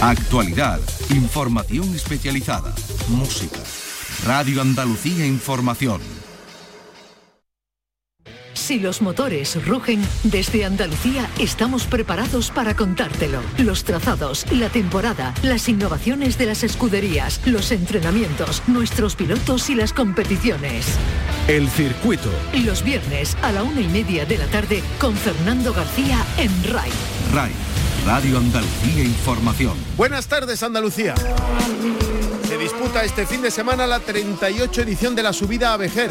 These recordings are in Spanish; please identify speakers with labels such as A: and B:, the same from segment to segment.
A: Actualidad, información especializada, música. Radio Andalucía Información.
B: Si los motores rugen, desde Andalucía estamos preparados para contártelo. Los trazados, la temporada, las innovaciones de las escuderías, los entrenamientos, nuestros pilotos y las competiciones.
A: El circuito.
B: Los viernes a la una y media de la tarde con Fernando García en RAI.
A: RAI, Radio Andalucía Información.
C: Buenas tardes Andalucía. Se disputa este fin de semana la 38 edición de la subida a Vejer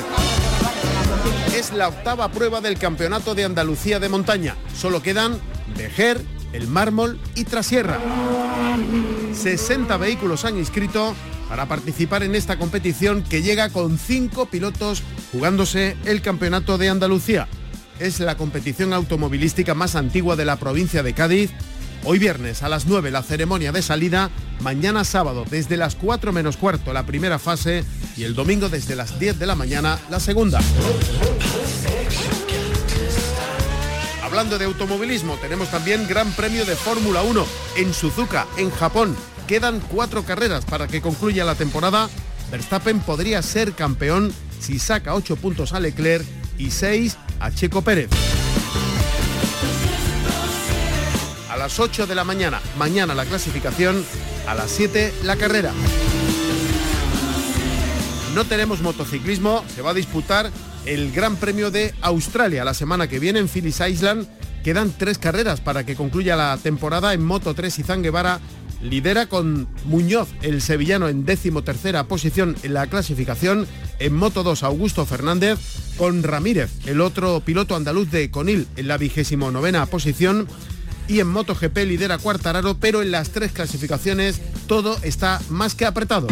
C: es la octava prueba del Campeonato de Andalucía de Montaña. Solo quedan Vejer, El Mármol y Trasierra. 60 vehículos han inscrito para participar en esta competición que llega con cinco pilotos jugándose el Campeonato de Andalucía. Es la competición automovilística más antigua de la provincia de Cádiz. Hoy viernes a las 9 la ceremonia de salida, mañana sábado desde las 4 menos cuarto la primera fase y el domingo desde las 10 de la mañana la segunda. Hablando de automovilismo, tenemos también Gran Premio de Fórmula 1 en Suzuka, en Japón. Quedan cuatro carreras para que concluya la temporada. Verstappen podría ser campeón si saca 8 puntos a Leclerc y 6 a Checo Pérez. A las 8 de la mañana, mañana la clasificación, a las 7 la carrera. No tenemos motociclismo, se va a disputar el Gran Premio de Australia la semana que viene en Phillies Island. Quedan tres carreras para que concluya la temporada en Moto 3 y Zanguevara lidera con Muñoz, el sevillano, en décimo tercera posición en la clasificación. En Moto 2, Augusto Fernández, con Ramírez, el otro piloto andaluz de Conil, en la vigésimo novena posición. Y en MotoGP lidera Cuartararo, pero en las tres clasificaciones todo está más que apretado.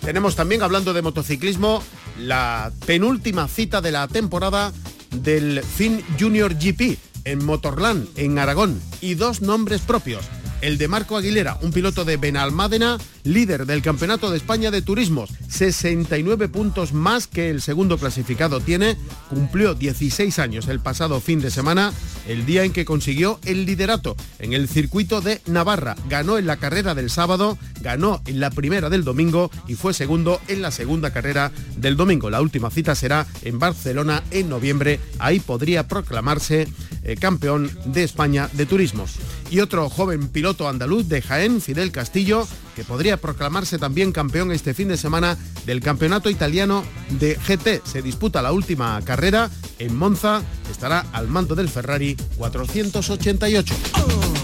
C: Tenemos también, hablando de motociclismo, la penúltima cita de la temporada del Fin Junior GP en Motorland, en Aragón, y dos nombres propios el de Marco Aguilera, un piloto de Benalmádena, líder del Campeonato de España de Turismos, 69 puntos más que el segundo clasificado tiene, cumplió 16 años el pasado fin de semana, el día en que consiguió el liderato en el circuito de Navarra, ganó en la carrera del sábado, ganó en la primera del domingo y fue segundo en la segunda carrera del domingo. La última cita será en Barcelona en noviembre, ahí podría proclamarse eh, campeón de España de Turismos. Y otro joven piloto andaluz de Jaén, Fidel Castillo, que podría proclamarse también campeón este fin de semana del Campeonato Italiano de GT. Se disputa la última carrera en Monza, estará al mando del Ferrari 488.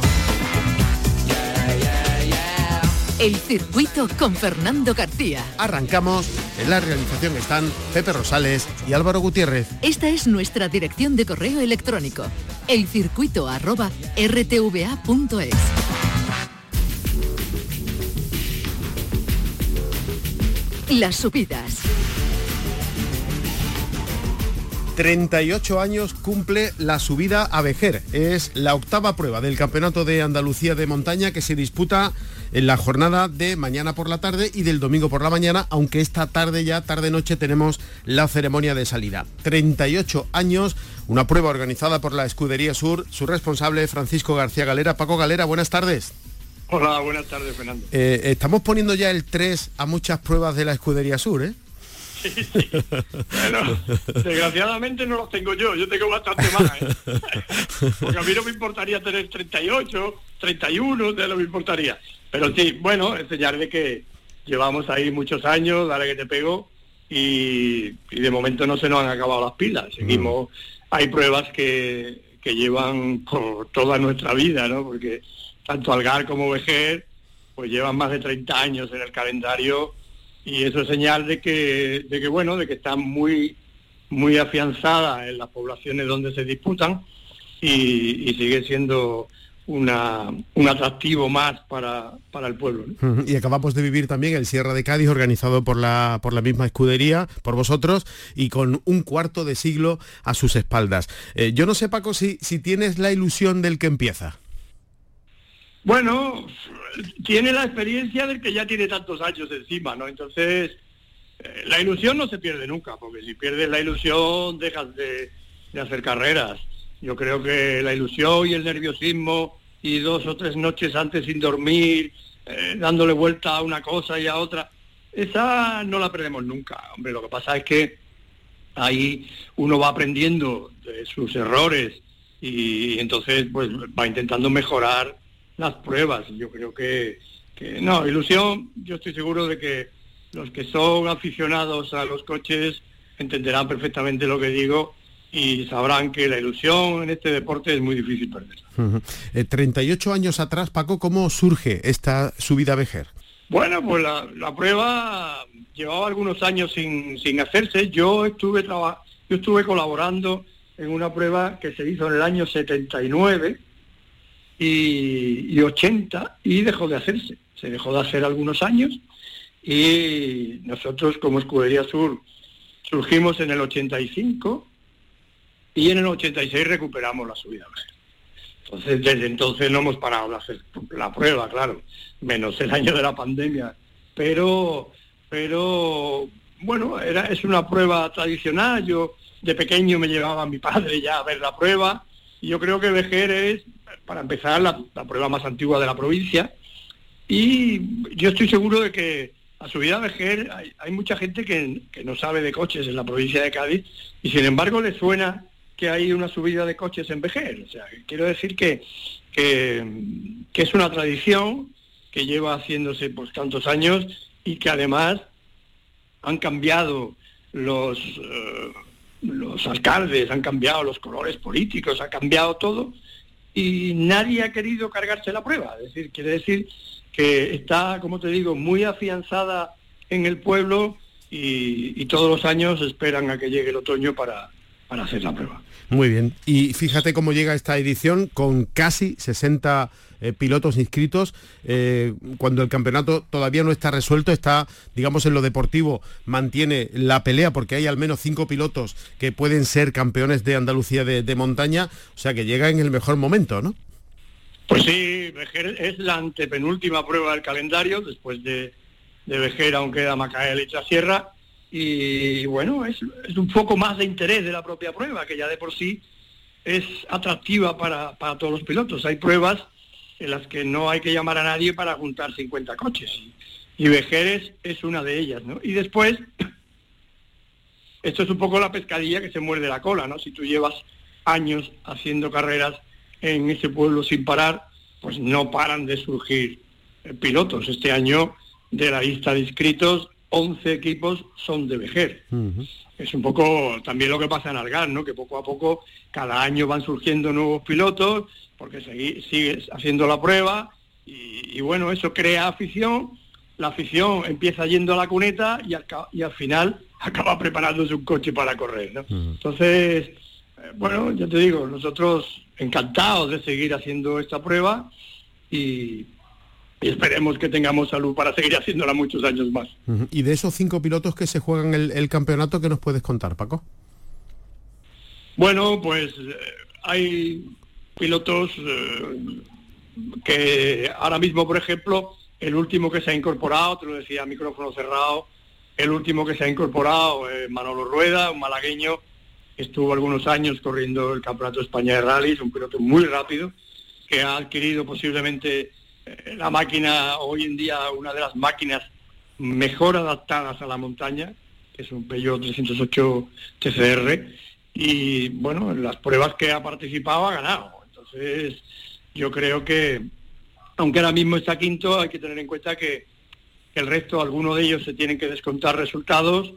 B: El circuito con Fernando García.
C: Arrancamos. En la realización están Pepe Rosales y Álvaro Gutiérrez.
B: Esta es nuestra dirección de correo electrónico. Elcircuito arroba rtva.es. Las subidas.
C: 38 años cumple la subida a Vejer. Es la octava prueba del Campeonato de Andalucía de Montaña que se disputa en la jornada de mañana por la tarde y del domingo por la mañana, aunque esta tarde ya, tarde-noche, tenemos la ceremonia de salida. 38 años, una prueba organizada por la Escudería Sur, su responsable Francisco García Galera. Paco Galera, buenas tardes.
D: Hola, buenas tardes, Fernando.
C: Eh, estamos poniendo ya el 3 a muchas pruebas de la Escudería Sur, ¿eh?
D: Sí, sí. Bueno, desgraciadamente no los tengo yo, yo tengo bastante más. ¿eh? Porque a mí no me importaría tener 38, 31, de lo me importaría. Pero sí, bueno, enseñar de que llevamos ahí muchos años, dale que te pego, y, de momento no se nos han acabado las pilas. Seguimos, hay pruebas que, que llevan por toda nuestra vida, ¿no? Porque tanto Algar como Vejer, pues llevan más de 30 años en el calendario y eso es señal de que, de que bueno, de que están muy, muy afianzadas en las poblaciones donde se disputan y, sigue siendo una, un atractivo más para, para el pueblo.
C: Y acabamos de vivir también el Sierra de Cádiz, organizado por la, por la misma escudería, por vosotros, y con un cuarto de siglo a sus espaldas. Eh, yo no sé, Paco, si, si tienes la ilusión del que empieza.
D: Bueno, tiene la experiencia del que ya tiene tantos años encima, ¿no? Entonces, eh, la ilusión no se pierde nunca, porque si pierdes la ilusión dejas de, hacer carreras. Yo creo que la ilusión y el nerviosismo y dos o tres noches antes sin dormir, eh, dándole vuelta a una cosa y a otra, esa no la perdemos nunca. Hombre, lo que pasa es que ahí uno va aprendiendo de sus errores y entonces pues va intentando mejorar las pruebas. Yo creo que, que no, ilusión, yo estoy seguro de que los que son aficionados a los coches entenderán perfectamente lo que digo y sabrán que la ilusión en este deporte es muy difícil perderla.
C: 38 eh, años atrás, Paco, ¿cómo surge esta subida a Vejer?
D: Bueno, pues la, prueba llevaba algunos años sin, sin hacerse. Yo estuve, yo estuve colaborando en una prueba que se hizo en el año 79 y, y 80 y dejó de hacerse. Se dejó de hacer algunos años y nosotros como Escudería Sur surgimos en el 85 y en el 86 recuperamos la subida Entonces, desde entonces no hemos parado de hacer la prueba, claro, menos el año de la pandemia. Pero, pero bueno, era, es una prueba tradicional. Yo de pequeño me llevaba mi padre ya a ver la prueba. Y yo creo que Vejer es, para empezar, la, prueba más antigua de la provincia. Y yo estoy seguro de que a subida a Vejer hay, hay mucha gente que, que no sabe de coches en la provincia de Cádiz y sin embargo le suena que hay una subida de coches en Vejer. O sea, quiero decir que, que, es una tradición que lleva haciéndose pues tantos años y que además han cambiado los, eh, los alcaldes, han cambiado los colores políticos, ha cambiado todo y nadie ha querido cargarse la prueba. Es decir, quiere decir que está, como te digo, muy afianzada en el pueblo y, todos los años esperan a que llegue el otoño para, para hacer la prueba.
C: Muy bien. Y fíjate cómo llega esta edición con casi 60 eh, pilotos inscritos, eh, cuando el campeonato todavía no está resuelto, está, digamos, en lo deportivo, mantiene la pelea porque hay al menos cinco pilotos que pueden ser campeones de Andalucía de, montaña, o sea que llega en el mejor momento, ¿no?
D: Pues sí, es la antepenúltima prueba del calendario, después de, de Vejer aún queda Macael y Sierra y bueno, es, un poco más de interés de la propia prueba, que ya de por sí es atractiva para, todos los pilotos. Hay pruebas en las que no hay que llamar a nadie para juntar 50 coches. Y Vejeres es una de ellas, ¿no? Y después, esto es un poco la pescadilla que se muerde la cola, ¿no? Si tú llevas años haciendo carreras en ese pueblo sin parar, pues no paran de surgir eh, pilotos. Este año de la lista de inscritos 11 equipos son de Vejer. Es un poco también lo que pasa en Algar, ¿no? Que poco a poco cada año van surgiendo nuevos pilotos porque sigues haciendo la prueba y, bueno, eso crea afición. La afición empieza yendo a la cuneta y al, y al final acaba preparándose un coche para correr, ¿no? Entonces, eh, bueno, ya te digo, nosotros encantados de seguir haciendo esta prueba y, y esperemos que tengamos salud para seguir haciéndola muchos años más.
C: Y de esos cinco pilotos que se juegan el, campeonato, ¿qué nos puedes contar, Paco?
D: Bueno, pues eh, hay pilotos eh, que ahora mismo, por ejemplo, el último que se ha incorporado, te lo decía, micrófono cerrado, el último que se ha incorporado, eh, Manolo Rueda, un malagueño, estuvo algunos años corriendo el Campeonato de España de Rallys, un piloto muy rápido, que ha adquirido posiblemente eh, la máquina, hoy en día, una de las máquinas mejor adaptadas a la montaña, que es un Peugeot 308 TCR, y bueno, en las pruebas que ha participado ha ganado. Entonces, yo creo que, aunque ahora mismo está quinto, hay que tener en cuenta que, el resto, algunos de ellos se tienen que descontar resultados,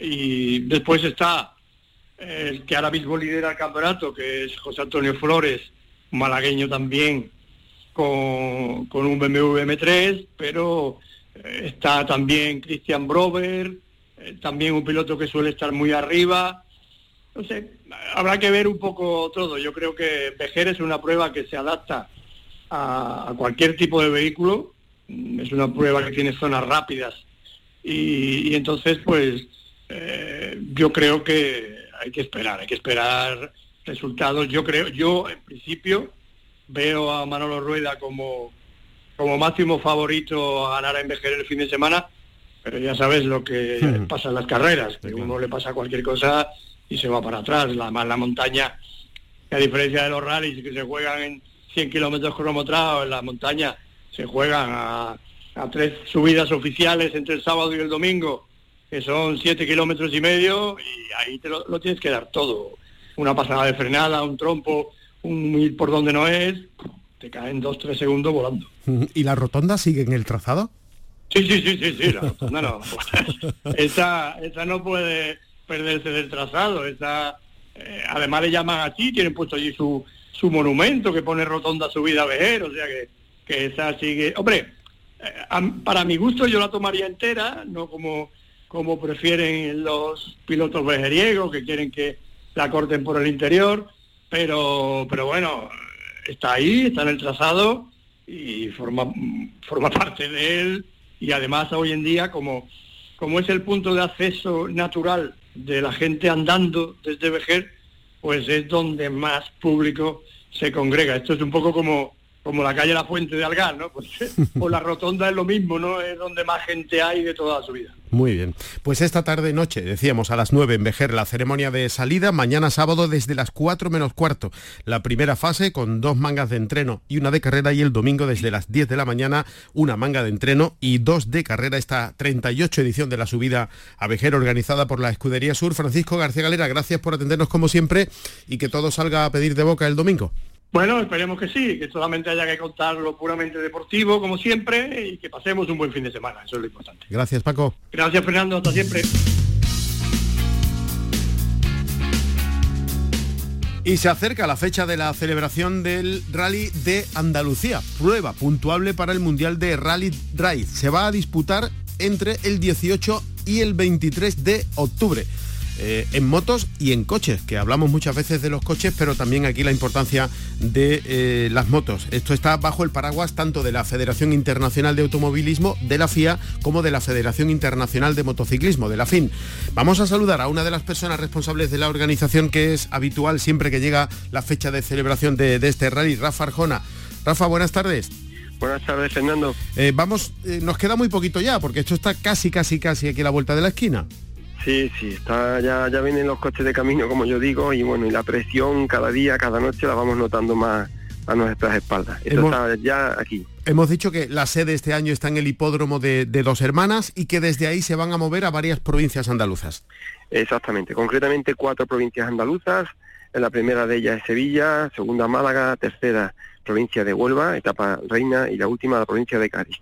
D: y después está el que ahora mismo lidera el campeonato, que es José Antonio Flores, malagueño también, con, un BMW M3, pero eh, está también Christian Brover, eh, también un piloto que suele estar muy arriba. No sé, habrá que ver un poco todo. Yo creo que Vejer es una prueba que se adapta a, cualquier tipo de vehículo. Mm, es una prueba que tiene zonas rápidas y, entonces, pues, eh, yo creo que hay que esperar, hay que esperar resultados. Yo creo, yo en principio veo a Manolo Rueda como, como máximo favorito a ganar a envejecer el fin de semana, pero ya sabes lo que pasa en las carreras, que uno le pasa cualquier cosa y se va para atrás. La, la montaña, a diferencia de los rallies que se juegan en 100 kilómetros cronometrados en la montaña se juegan a, tres subidas oficiales entre el sábado y el domingo, que son 7 kilómetros y medio, y ahí te lo, tienes que dar todo. Una pasada de frenada, un trompo, un ir por donde no es, te caen dos, tres segundos volando.
C: ¿Y la rotonda sigue en el trazado?
D: Sí, sí, sí, sí, sí, la rotonda no. esa, esa no puede perderse del trazado, esa, eh, además le llaman así, tienen puesto allí su, su monumento que pone rotonda subida a Vejer, o sea que, que esa sigue... Hombre, eh, para mi gusto yo la tomaría entera, no como, como prefieren los pilotos vejeriegos que quieren que la corten por el interior, pero, pero bueno, está ahí, está en el trazado y forma, forma parte de él y además hoy en día como, como es el punto de acceso natural de la gente andando desde Vejer, pues es donde más público se congrega. Esto es un poco como como la calle La Fuente de Algar, ¿no? Pues, o la rotonda es lo mismo, ¿no? Es donde más gente hay de toda su vida.
C: Muy bien. Pues esta tarde noche, decíamos a las 9 en Vejer, la ceremonia de salida, mañana sábado desde las 4 menos cuarto. La primera fase con dos mangas de entreno y una de carrera y el domingo desde las 10 de la mañana una manga de entreno y dos de carrera. Esta 38 edición de la subida a Vejer organizada por la Escudería Sur. Francisco García Galera, gracias por atendernos como siempre y que todo salga a pedir de boca el domingo.
D: Bueno, esperemos que sí, que solamente haya que contar lo puramente deportivo, como siempre, y que pasemos un buen fin de semana, eso es lo importante.
C: Gracias, Paco.
D: Gracias, Fernando, hasta siempre.
C: Y se acerca la fecha de la celebración del Rally de Andalucía, prueba puntuable para el Mundial de Rally Drive. Se va a disputar entre el 18 y el 23 de octubre. Eh, en motos y en coches, que hablamos muchas veces de los coches, pero también aquí la importancia de eh, las motos. Esto está bajo el paraguas tanto de la Federación Internacional de Automovilismo, de la FIA, como de la Federación Internacional de Motociclismo, de la FIN. Vamos a saludar a una de las personas responsables de la organización que es habitual siempre que llega la fecha de celebración de, este rally, Rafa Arjona. Rafa, buenas tardes.
E: Buenas tardes, Fernando.
C: Eh, vamos, nos queda muy poquito ya, porque esto está casi, casi, casi aquí a la vuelta de la esquina.
E: Sí, sí, está, ya, ya vienen los coches de camino, como yo digo, y bueno, y la presión cada día, cada noche la vamos notando más a nuestras espaldas. Esto está ya aquí.
C: Hemos dicho que la sede este año está en el hipódromo de, Dos Hermanas y que desde ahí se van a mover a varias provincias andaluzas.
E: Exactamente, concretamente cuatro provincias andaluzas. La primera de ellas es Sevilla, segunda Málaga, tercera provincia de Huelva, etapa reina, y la última la provincia de Cádiz.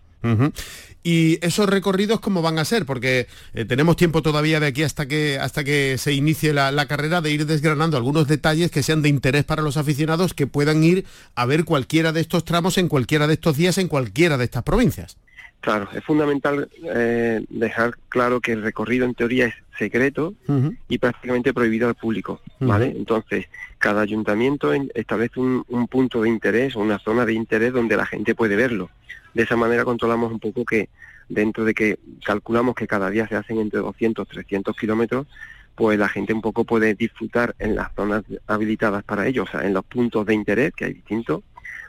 C: ¿Y esos recorridos cómo van a ser? Porque eh, tenemos tiempo todavía de aquí hasta que, hasta que se inicie la, carrera de ir desgranando algunos detalles que sean de interés para los aficionados que puedan ir a ver cualquiera de estos tramos en cualquiera de estos días en cualquiera de estas provincias.
E: Claro, es fundamental eh, dejar claro que el recorrido en teoría es secreto y prácticamente prohibido al público, ¿vale? Entonces, cada ayuntamiento establece un, un, punto de interés o una zona de interés donde la gente puede verlo. De esa manera controlamos un poco que dentro de que calculamos que cada día se hacen entre 200 300 kilómetros, pues la gente un poco puede disfrutar en las zonas habilitadas para ello, o sea, en los puntos de interés, que hay distintos,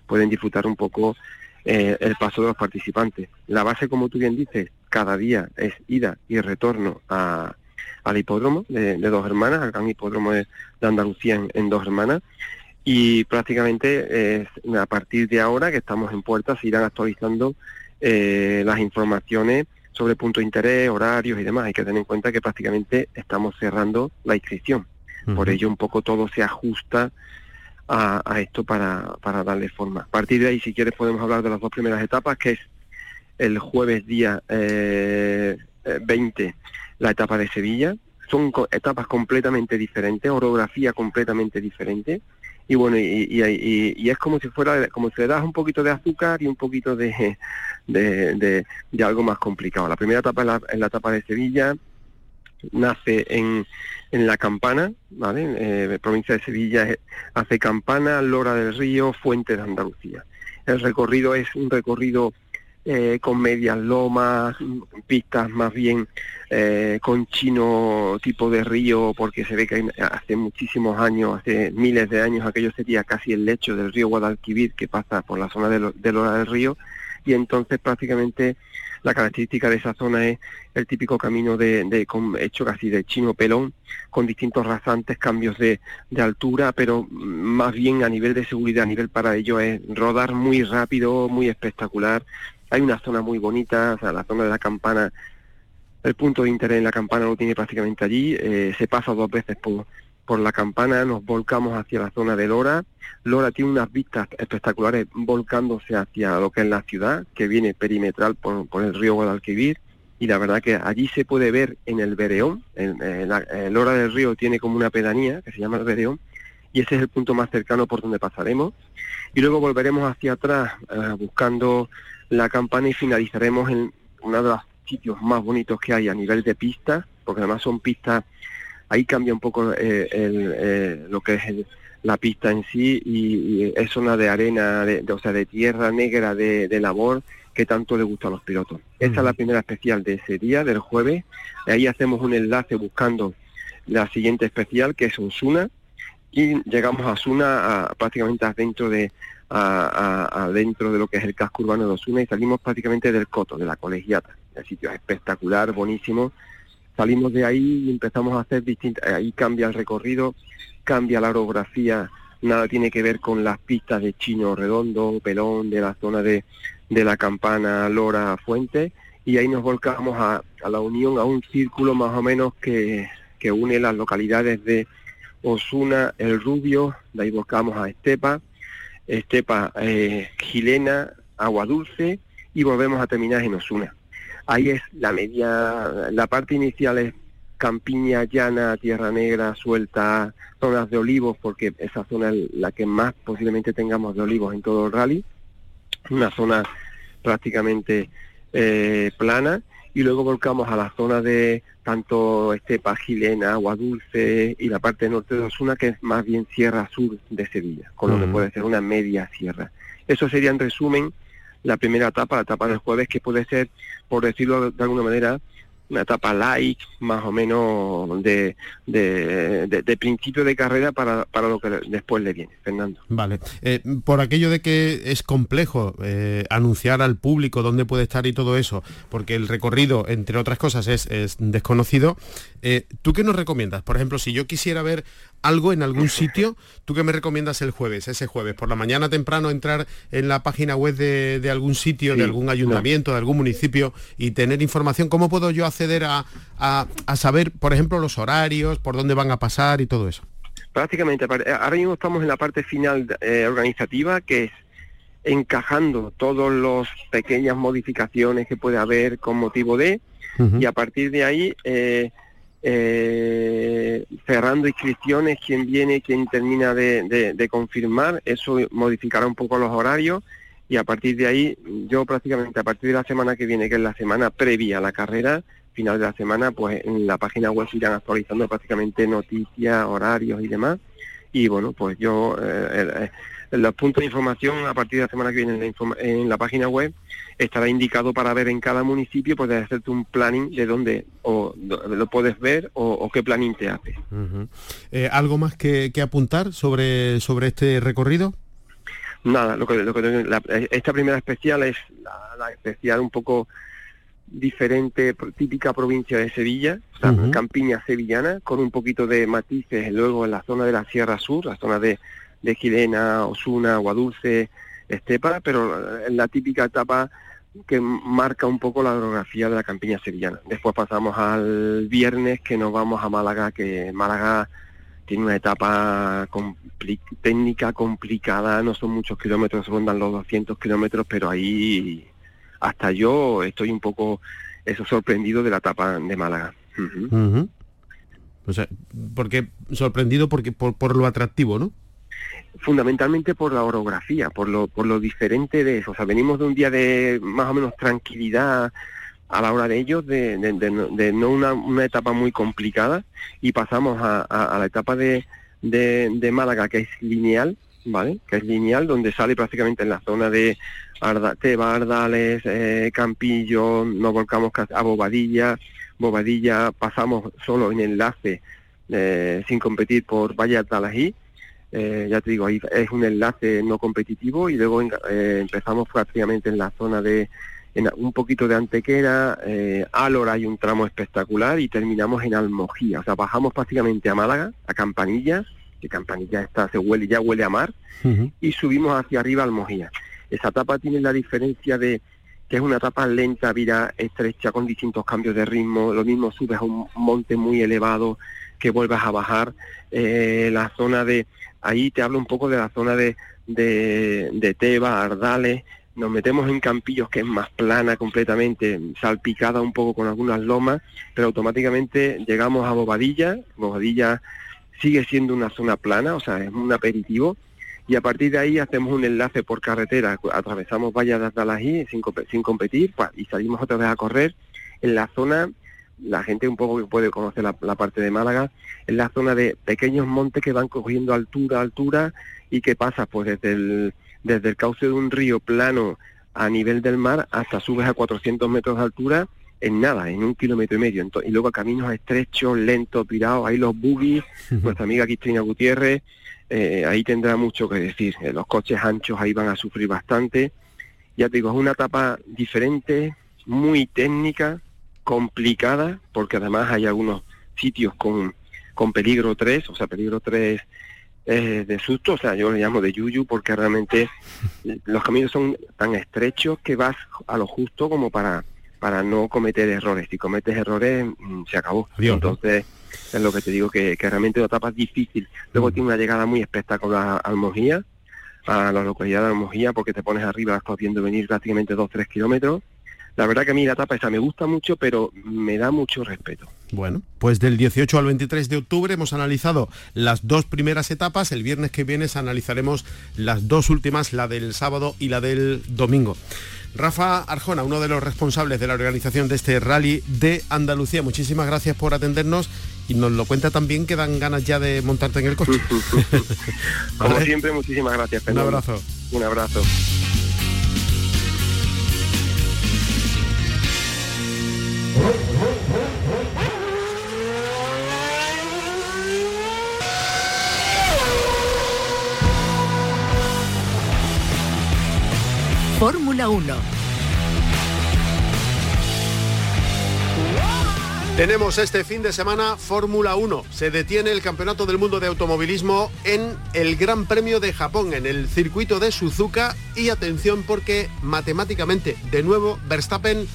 E: pueden disfrutar un poco eh, el paso de los participantes. La base, como tú bien dices, cada día es ida y retorno a, al hipódromo de, Dos Hermanas, al gran hipódromo de, Andalucía en Dos Hermanas, y prácticamente a partir de ahora que estamos en puertas se irán actualizando eh, las informaciones sobre punto de interés, horarios y demás. Hay que tener en cuenta que prácticamente estamos cerrando la inscripción. Por ello un poco todo se ajusta a, esto para, para, darle forma. A partir de ahí, si quieres, podemos hablar de las dos primeras etapas, que es el jueves día eh, 20, eh, la etapa de Sevilla. Son etapas completamente diferentes, orografía completamente diferente y bueno, y, es como si fuera, como si le das un poquito de azúcar y un poquito de, de, algo más complicado. La primera etapa es la, etapa de Sevilla, nace en, en La Campana, ¿vale? Eh, provincia de Sevilla, hace Campana, Lora del Río, Fuente de Andalucía. El recorrido es un recorrido eh, con medias lomas, pistas más bien eh, con chino tipo de río, porque se ve que hace muchísimos años, hace miles de años, aquello sería casi el lecho del río Guadalquivir que pasa por la zona del, del del Río, y entonces prácticamente la característica de esa zona es el típico camino de, de hecho casi de chino pelón, con distintos rasantes, cambios de, de, altura, pero más bien a nivel de seguridad, a nivel para ello es rodar muy rápido, muy espectacular. Hay una zona muy bonita, o sea, la zona de la campana, el punto de interés en la campana lo tiene prácticamente allí, eh, se pasa dos veces por por la campana, nos volcamos hacia la zona de Lora. Lora tiene unas vistas espectaculares volcándose hacia lo que es la ciudad, que viene perimetral por, el río Guadalquivir. Y la verdad que allí se puede ver en el Bereón, en, Lora del Río tiene como una pedanía que se llama el Bereón, y ese es el punto más cercano por donde pasaremos. Y luego volveremos hacia atrás eh, buscando la campana y finalizaremos en uno de los sitios más bonitos que hay a nivel de pistas, porque además son pistas ahí cambia un poco eh, eh, lo que es la pista en sí y, es zona de arena, de, o sea, de tierra negra de, labor que tanto le gusta a los pilotos. Esta es la primera especial de ese día, del jueves. Ahí hacemos un enlace buscando la siguiente especial, que es Osuna, y llegamos a Osuna prácticamente adentro de, adentro de lo que es el casco urbano de Osuna y salimos prácticamente del coto, de la colegiata. El sitio es espectacular, buenísimo salimos de ahí y empezamos a hacer distintas, ahí cambia el recorrido, cambia la orografía, nada tiene que ver con las pistas de Chino Redondo, Pelón, de la zona de, de la Campana, Lora, Fuente, y ahí nos volcamos a, la unión, a un círculo más o menos que, que une las localidades de Osuna, El Rubio, de ahí volcamos a Estepa, Estepa eh, Gilena, Agua Dulce, y volvemos a terminar en Osuna. Ahí es la media, la parte inicial es campiña llana, tierra negra, suelta, zonas de olivos, porque esa zona es la que más posiblemente tengamos de olivos en todo el rally. Una zona prácticamente eh, plana. Y luego volcamos a la zona de tanto estepa gilena, agua dulce y la parte norte de Osuna, que es más bien sierra sur de Sevilla, con lo que puede ser una media sierra. Eso sería en resumen la primera etapa, la etapa del jueves, que puede ser, por decirlo de alguna manera, una etapa light, más o menos de, de, principio de carrera para, para, lo que después le viene, Fernando.
C: Vale, eh, por aquello de que es complejo eh, anunciar al público dónde puede estar y todo eso, porque el recorrido, entre otras cosas, es, desconocido, eh, ¿tú qué nos recomiendas? Por ejemplo, si yo quisiera ver algo en algún sitio, ¿tú qué me recomiendas el jueves, ese jueves? Por la mañana temprano entrar en la página web de, algún sitio, de algún ayuntamiento, de algún municipio y tener información, ¿cómo puedo yo acceder a, saber, por ejemplo, los horarios, por dónde van a pasar y todo eso?
E: Prácticamente, eh, ahora mismo estamos en la parte final eh, organizativa, que es encajando todas las pequeñas modificaciones que puede haber con motivo de, y a partir de ahí eh, cerrando inscripciones, quién viene, quién termina de, de, confirmar, eso modificará un poco los horarios y a partir de ahí, yo prácticamente a partir de la semana que viene, que es la semana previa a la carrera, final de la semana, pues en la página web se irán actualizando prácticamente noticias, horarios y demás. Y bueno, pues yo, eh, eh, los puntos de información a partir de la semana que viene en la, página web estará indicado para ver en cada municipio, puedes hacerte un planning de dónde o lo puedes ver o, qué planning te hace.
C: Eh, ¿Algo más que, apuntar sobre, sobre este recorrido?
E: Nada, lo que, lo que esta primera especial es la especial un poco diferente, típica provincia de Sevilla, o sea, campiña sevillana, con un poquito de matices luego en la zona de la Sierra Sur, la zona de, de Gilena, Osuna, Guadulce, Estepa, pero en la típica etapa que marca un poco la orografía de la campiña sevillana. Después pasamos al viernes que nos vamos a Málaga, que Málaga tiene una etapa técnica complicada, no son muchos kilómetros, rondan los 200 kilómetros, pero ahí hasta yo estoy un poco eso sorprendido de la etapa de Málaga.
C: O sea, porque sorprendido porque por, lo atractivo, ¿no?
E: Fundamentalmente por la orografía, por lo, por lo diferente de eso. O sea, venimos de un día de más o menos tranquilidad a la hora de ellos, de, no una, una, etapa muy complicada, y pasamos a, a, la etapa de, de, Málaga, que es lineal, ¿vale? Que es lineal, donde sale prácticamente en la zona de Arda, Teba, Ardales, eh, Campillo, nos volcamos a Bobadilla, Bobadilla pasamos solo en enlace eh, sin competir por Valle eh, ya te digo, ahí es un enlace no competitivo y luego eh, empezamos prácticamente en la zona de en un poquito de Antequera, eh, Álora hay un tramo espectacular y terminamos en Almojía, o sea, bajamos prácticamente a Málaga, a Campanilla, que Campanilla está, se huele, ya huele a mar, y subimos hacia arriba a Almojía. Esa etapa tiene la diferencia de que es una etapa lenta, vira estrecha, con distintos cambios de ritmo, lo mismo subes a un monte muy elevado, que vuelvas a bajar, eh, la zona de, ahí te hablo un poco de la zona de, de, Teba, Ardales, nos metemos en Campillos que es más plana completamente, salpicada un poco con algunas lomas, pero automáticamente llegamos a Bobadilla, Bobadilla sigue siendo una zona plana, o sea, es un aperitivo, y a partir de ahí hacemos un enlace por carretera, atravesamos Vallas de sin, sin competir y salimos otra vez a correr en la zona, la gente un poco que puede conocer la, parte de Málaga, en la zona de pequeños montes que van cogiendo altura, altura y que pasa pues desde el, desde el cauce de un río plano a nivel del mar hasta subes a 400 metros de altura en nada, en un kilómetro y medio. y luego caminos estrechos, lentos, tirados, ahí los buggies, nuestra amiga Cristina Gutiérrez, eh, ahí tendrá mucho que decir. Eh, los coches anchos ahí van a sufrir bastante. Ya te digo, es una etapa diferente, muy técnica, complicada, porque además hay algunos sitios con, con peligro 3, o sea, peligro 3 de susto, o sea, yo le llamo de yuyu porque realmente los caminos son tan estrechos que vas a lo justo como para para no cometer errores. Si cometes errores, mm, se acabó. Entonces, es lo que te digo, que, realmente la etapa es difícil. Luego mm. tiene una llegada muy espectacular a Almojía, a la localidad de Almojía, porque te pones arriba, estás viendo venir prácticamente 2-3 kilómetros. La verdad que a mí la etapa esa me gusta mucho, pero me da mucho respeto.
C: Bueno, pues del 18 al 23 de octubre hemos analizado las dos primeras etapas. El viernes que viene analizaremos las dos últimas, la del sábado y la del domingo. Rafa Arjona, uno de los responsables de la organización de este rally de Andalucía, muchísimas gracias por atendernos y nos lo cuenta también que dan ganas ya de montarte en el coche.
E: Como siempre, muchísimas gracias.
C: Un abrazo.
E: Un abrazo.
B: Fórmula 1.
C: Tenemos este fin de semana Fórmula 1. Se detiene el Campeonato del Mundo de Automovilismo en el Gran Premio de Japón, en el circuito de Suzuka. Y atención porque matemáticamente, de nuevo, Verstappen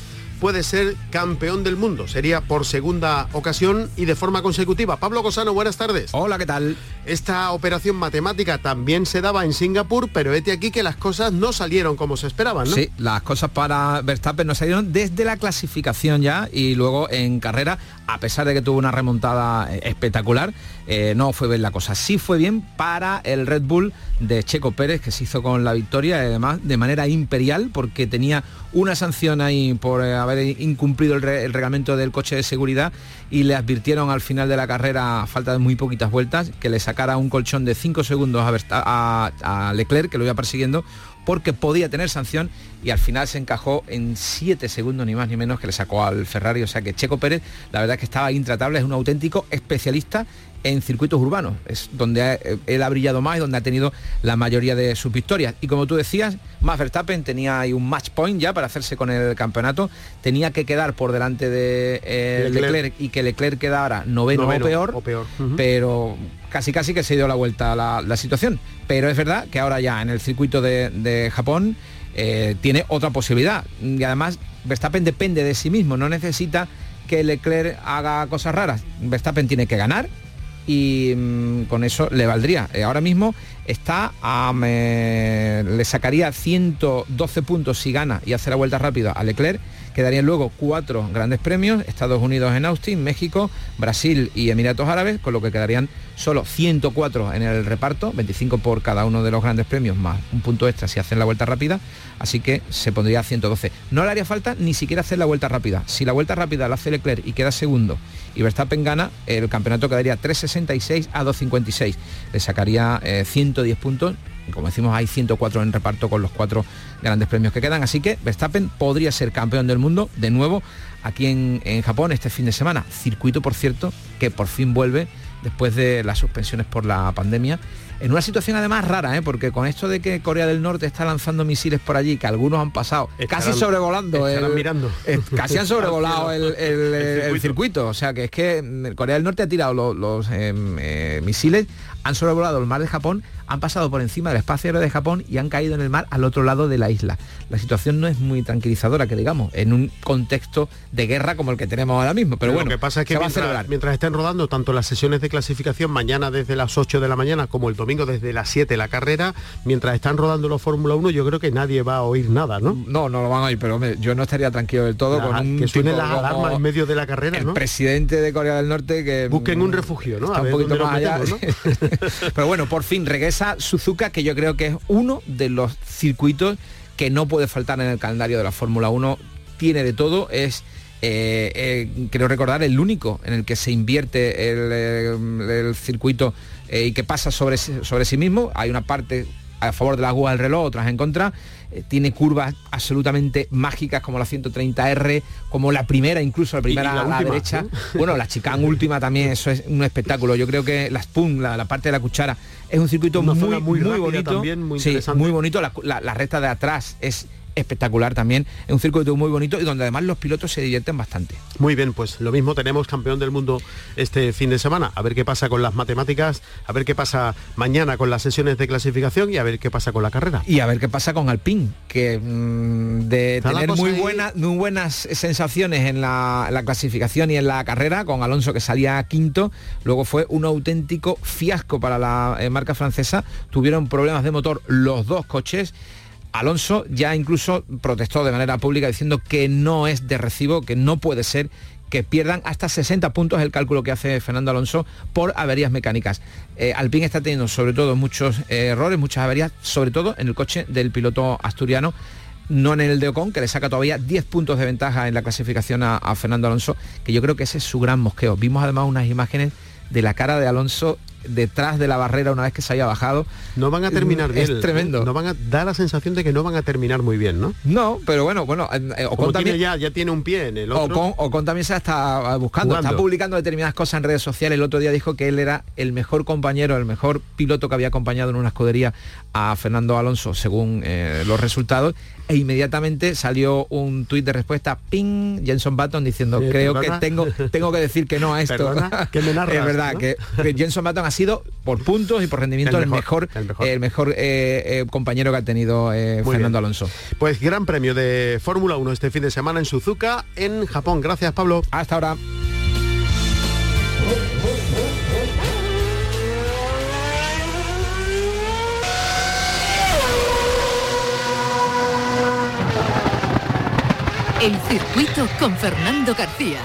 C: puede ser campeón del mundo. Sería por segunda ocasión y de forma consecutiva. Pablo Cosano, buenas tardes.
F: Hola, ¿qué tal?
C: Esta operación matemática también se daba en Singapur, pero vete aquí que las cosas no salieron como se esperaban, ¿no?
F: Sí, las cosas para Verstappen no salieron desde la clasificación ya y luego en carrera, a pesar de que tuvo una remontada eh, espectacular, eh, no fue bien la cosa. Sí fue bien para el Red Bull de Checo Pérez, que se hizo con la victoria, además de manera imperial, porque tenía una sanción ahí por eh, haber incumplido el, reglamento del coche de seguridad y le advirtieron al final de la carrera, a falta de muy poquitas vueltas, que le sacara un colchón de 5 segundos a, a, Leclerc, que lo iba persiguiendo, porque podía tener sanción y al final se encajó en 7 segundos ni más ni menos que le sacó al Ferrari. O sea que Checo Pérez, la verdad es que estaba intratable, es un auténtico especialista en circuitos urbanos. Es donde eh, él ha brillado más y donde ha tenido la mayoría de sus victorias. Y como tú decías, Max Verstappen tenía ahí un match point ya para hacerse con el campeonato. Tenía que quedar por delante de eh, Leclerc. y que Leclerc quedara noveno, o peor,
C: peor.
F: pero casi casi que se dio la vuelta a la, situación. Pero es verdad que ahora ya en el circuito de, Japón eh, tiene otra posibilidad. Y además Verstappen depende de sí mismo, no necesita que Leclerc haga cosas raras. Verstappen tiene que ganar, y mm, con eso le valdría. Eh, ahora mismo está a, le sacaría 112 puntos si gana y hace la vuelta rápida a Leclerc. Quedarían luego cuatro grandes premios, Estados Unidos en Austin, México, Brasil y Emiratos Árabes, con lo que quedarían solo 104 en el reparto, 25 por cada uno de los grandes premios, más un punto extra si hacen la vuelta rápida, así que se pondría 112. No le haría falta ni siquiera hacer la vuelta rápida. Si la vuelta rápida la hace Leclerc y queda segundo y Verstappen gana, el campeonato quedaría 366 a 256. Le sacaría 110 eh, puntos como decimos, hay 104 en reparto con los cuatro grandes premios que quedan. Así que Verstappen podría ser campeón del mundo de nuevo aquí en, Japón este fin de semana. Circuito, por cierto, que por fin vuelve después de las suspensiones por la pandemia en una situación además rara, ¿eh? porque con esto de que Corea del Norte está lanzando misiles por allí, que algunos han pasado casi sobrevolando,
C: el, mirando.
F: casi han sobrevolado el, circuito. o sea que es que Corea del Norte ha tirado los, em, eh, misiles, han sobrevolado el mar de Japón han pasado por encima del espacio aéreo de Japón y han caído en el mar al otro lado de la isla. La situación no es muy tranquilizadora, que digamos, en un contexto de guerra como el que tenemos ahora mismo. Pero, bueno,
C: lo que pasa es que mientras, mientras, estén rodando tanto las sesiones de clasificación mañana desde las 8 de la mañana como el domingo desde las 7 la carrera, mientras están rodando los Fórmula 1, yo creo que nadie va a oír nada, ¿no?
F: No, no lo van a oír, pero yo no estaría tranquilo del todo con un
C: que suene las alarmas en medio de la carrera,
F: el presidente de Corea del Norte que
C: busquen un refugio, ¿no?
F: Está un poquito más allá. pero bueno, por fin regresa Suzuka que yo creo que es uno de los circuitos que no puede faltar en el calendario de la Fórmula 1. Tiene de todo, es eh, eh, creo recordar el único en el que se invierte el, eh, circuito y que pasa sobre, sobre sí mismo. Hay una parte a favor de la aguja del reloj, otras en contra. Tiene curvas absolutamente mágicas como la 130R, como la primera, incluso la primera a la derecha. Bueno, la chicane última también, eso es un espectáculo. Yo creo que la Spoon, la, parte de la cuchara, es un circuito muy, muy, muy bonito.
C: También, muy,
F: muy bonito. La, la recta de atrás es espectacular también, es un circuito muy bonito y donde además los pilotos se divierten bastante.
C: Muy bien, pues lo mismo tenemos campeón del mundo este fin de semana, a ver qué pasa con las matemáticas, a ver qué pasa mañana con las sesiones de clasificación y a ver qué pasa con la carrera.
F: Y a ver qué pasa con Alpine, que mm, de tener muy, buenas muy buenas sensaciones en la, clasificación y en la carrera, con Alonso que salía quinto, luego fue un auténtico fiasco para la eh, marca francesa, tuvieron problemas de motor los dos coches, Alonso ya incluso protestó de manera pública diciendo que no es de recibo, que no puede ser que pierdan hasta 60 puntos el cálculo que hace Fernando Alonso por averías mecánicas. Eh, está teniendo sobre todo muchos errores, muchas averías, sobre todo en el coche del piloto asturiano no en el de Ocon, que le saca todavía 10 puntos de ventaja en la clasificación a, Fernando Alonso, que yo creo que ese es su gran mosqueo. Vimos además unas imágenes de la cara de Alonso detrás de la barrera una vez que se haya bajado.
C: No van a terminar bien.
F: Es tremendo.
C: No van a dar la sensación de que no van a terminar muy bien, ¿no?
F: No, pero bueno, bueno,
C: eh, Ocon también ya, ya tiene un pie en el otro.
F: Ocon, también se está buscando, está publicando determinadas cosas en redes sociales. El otro día dijo que él era el mejor compañero, el mejor piloto que había acompañado en una escudería a Fernando Alonso, según eh, los resultados e inmediatamente salió un tuit de respuesta, ping, Jenson Button diciendo, creo que tengo, tengo que decir que no a esto.
C: es
F: verdad, que, Jenson Button ha sido por puntos y por rendimiento el mejor, el mejor, eh, eh, compañero que ha tenido eh, Fernando Alonso.
C: Pues gran premio de Fórmula 1 este fin de semana en Suzuka, en Japón. Gracias, Pablo.
F: Hasta ahora.
B: El circuito con Fernando García.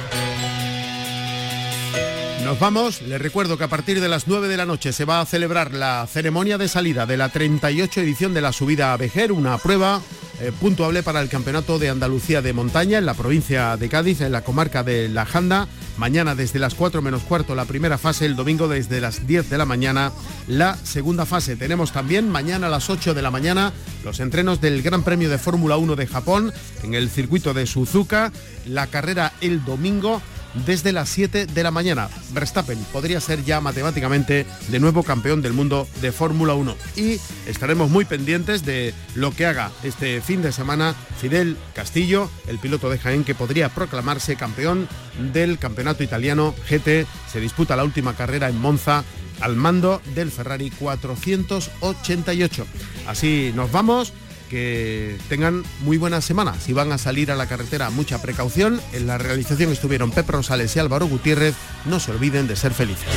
C: Nos vamos, les recuerdo que a partir de las 9 de la noche se va a celebrar la ceremonia de salida de la 38 edición de la subida a Vejer, una prueba eh, puntuable para el Campeonato de Andalucía de Montaña en la provincia de Cádiz, en la comarca de La Janda. Mañana desde las 4 menos cuarto la primera fase, el domingo desde las 10 de la mañana la segunda fase. Tenemos también mañana a las 8 de la mañana los entrenos del Gran Premio de Fórmula 1 de Japón en el circuito de Suzuka, la carrera el domingo desde las 7 de la mañana. Verstappen podría ser ya matemáticamente de nuevo campeón del mundo de Fórmula 1 y estaremos muy pendientes de lo que haga este fin de semana Fidel Castillo, el piloto de Jaén que podría proclamarse campeón del campeonato italiano GT. Se disputa la última carrera en Monza al mando del Ferrari 488. Así nos vamos que tengan muy buena semana. Si van a salir a la carretera, mucha precaución. En la realización estuvieron Pep Rosales y Álvaro Gutiérrez. No se olviden de ser felices.